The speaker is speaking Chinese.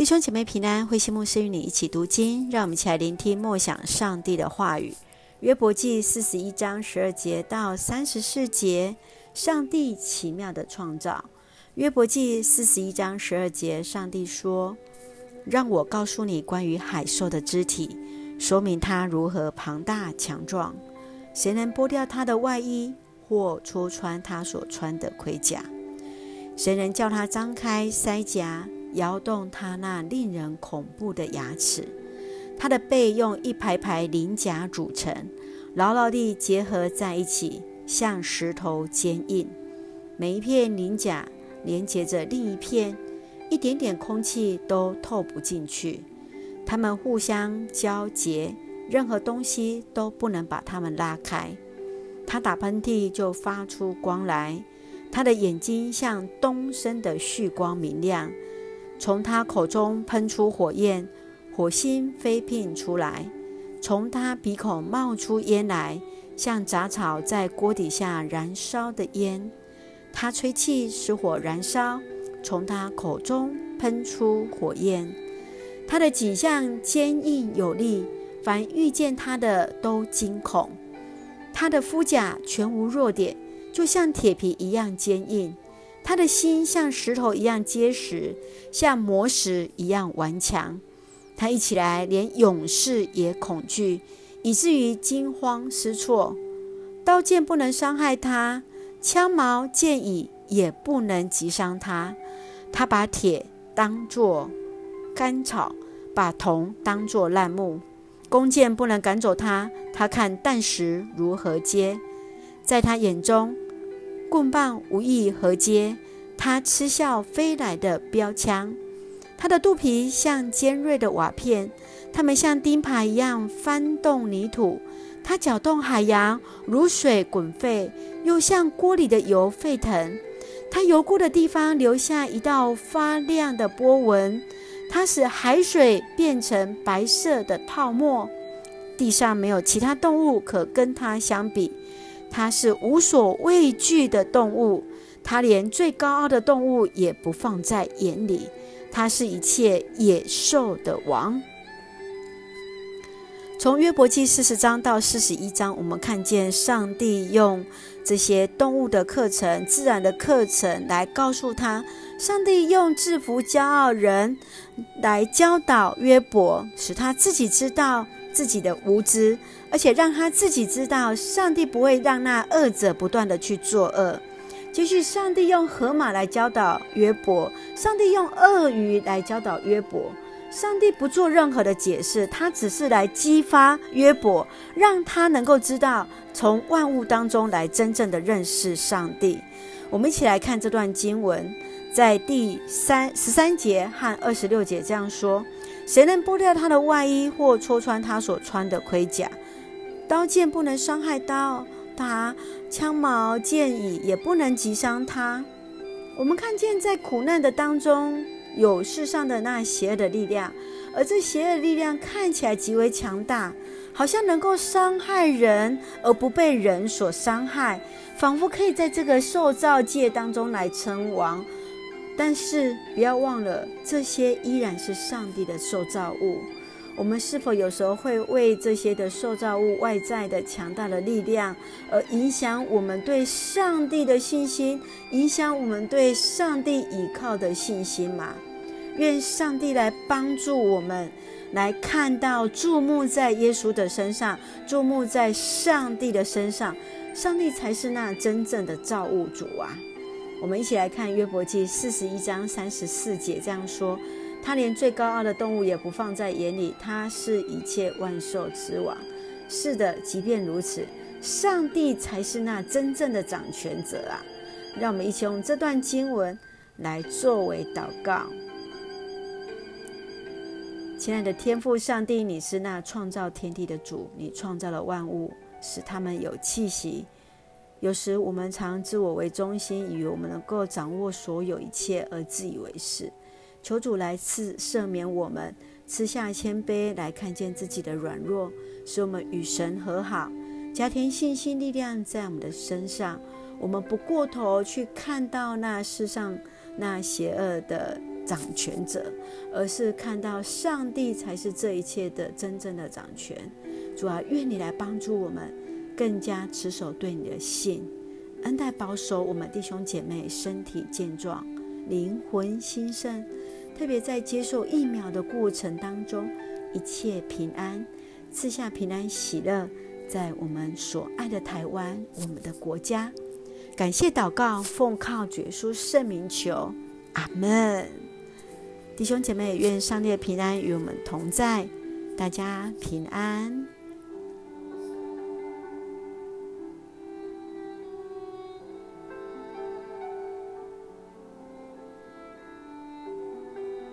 弟兄姐妹平安，慧心牧师与你一起读经，让我们一起来聆听默想上帝的话语。约伯记四十一章十二节到三十四节，上帝奇妙的创造。约伯记四十一章十二节，上帝说：“让我告诉你关于海兽的肢体，说明它如何庞大强壮。谁能剥掉它的外衣，或戳穿它所穿的盔甲？谁能叫它张开腮颊？”摇动他那令人恐怖的牙齿，他的背用一排排鳞甲组成，牢牢地结合在一起，像石头坚硬。每一片鳞甲连接着另一片，一点点空气都透不进去。它们互相交结，任何东西都不能把它们拉开。他打喷嚏就发出光来，他的眼睛像东升的旭光明亮。从他口中喷出火焰，火星飞迸出来；从他鼻孔冒出烟来，像杂草在锅底下燃烧的烟。他吹气使火燃烧，从他口中喷出火焰。他的颈项坚硬有力，凡遇见他的都惊恐。他的肤甲全无弱点，就像铁皮一样坚硬。他的心像石头一样结实，像磨石一样顽强。他一起来，连勇士也恐惧，以至于惊慌失措。刀剑不能伤害他，枪矛剑戟也不能击伤他。他把铁当作干草，把铜当作烂木。弓箭不能赶走他，他看弹石如何接，在他眼中。棍棒无意合接，他嗤笑飞来的标枪。他的肚皮像尖锐的瓦片，它们像钉耙一样翻动泥土。他搅动海洋，如水滚沸，又像锅里的油沸腾。他游过的地方留下一道发亮的波纹。它使海水变成白色的泡沫。地上没有其他动物可跟它相比。它是无所畏惧的动物，它连最高傲的动物也不放在眼里。它是一切野兽的王。从约伯记四十章到四十一章，我们看见上帝用这些动物的课程、自然的课程来告诉他，上帝用制服骄傲人来教导约伯，使他自己知道。自己的无知，而且让他自己知道，上帝不会让那恶者不断的去作恶。继续，上帝用河马来教导约伯，上帝用鳄鱼来教导约伯。上帝不做任何的解释，他只是来激发约伯，让他能够知道从万物当中来真正的认识上帝。我们一起来看这段经文，在第三十三节和二十六节这样说。谁能剥掉他的外衣，或戳穿他所穿的盔甲？刀剑不能伤害刀，他枪矛剑戟也不能击伤他。我们看见在苦难的当中，有世上的那邪恶的力量，而这邪恶的力量看起来极为强大，好像能够伤害人而不被人所伤害，仿佛可以在这个受造界当中来称王。但是不要忘了，这些依然是上帝的受造物。我们是否有时候会为这些的受造物外在的强大的力量而影响我们对上帝的信心，影响我们对上帝倚靠的信心吗？愿上帝来帮助我们，来看到注目在耶稣的身上，注目在上帝的身上，上帝才是那真正的造物主啊！我们一起来看约伯记四十一章三十四节，这样说：他连最高傲的动物也不放在眼里，他是一切万兽之王。是的，即便如此，上帝才是那真正的掌权者啊！让我们一起用这段经文来作为祷告。亲爱的天父上帝，你是那创造天地的主，你创造了万物，使他们有气息。有时我们常自我为中心，以为我们能够掌握所有一切而自以为是。求主来赐赦免我们，赐下谦卑来看见自己的软弱，使我们与神和好，加添信心力量在我们的身上。我们不过头去看到那世上那邪恶的掌权者，而是看到上帝才是这一切的真正的掌权。主啊，愿你来帮助我们，更加持守对你的信，恩待保守我们弟兄姐妹身体健壮，灵魂兴盛。特别在接受疫苗的过程当中，一切平安，赐下平安喜乐，在我们所爱的台湾，我们的国家。感谢祷告，奉靠主耶稣圣名求，阿门。弟兄姐妹，愿上帝的平安与我们同在，大家平安。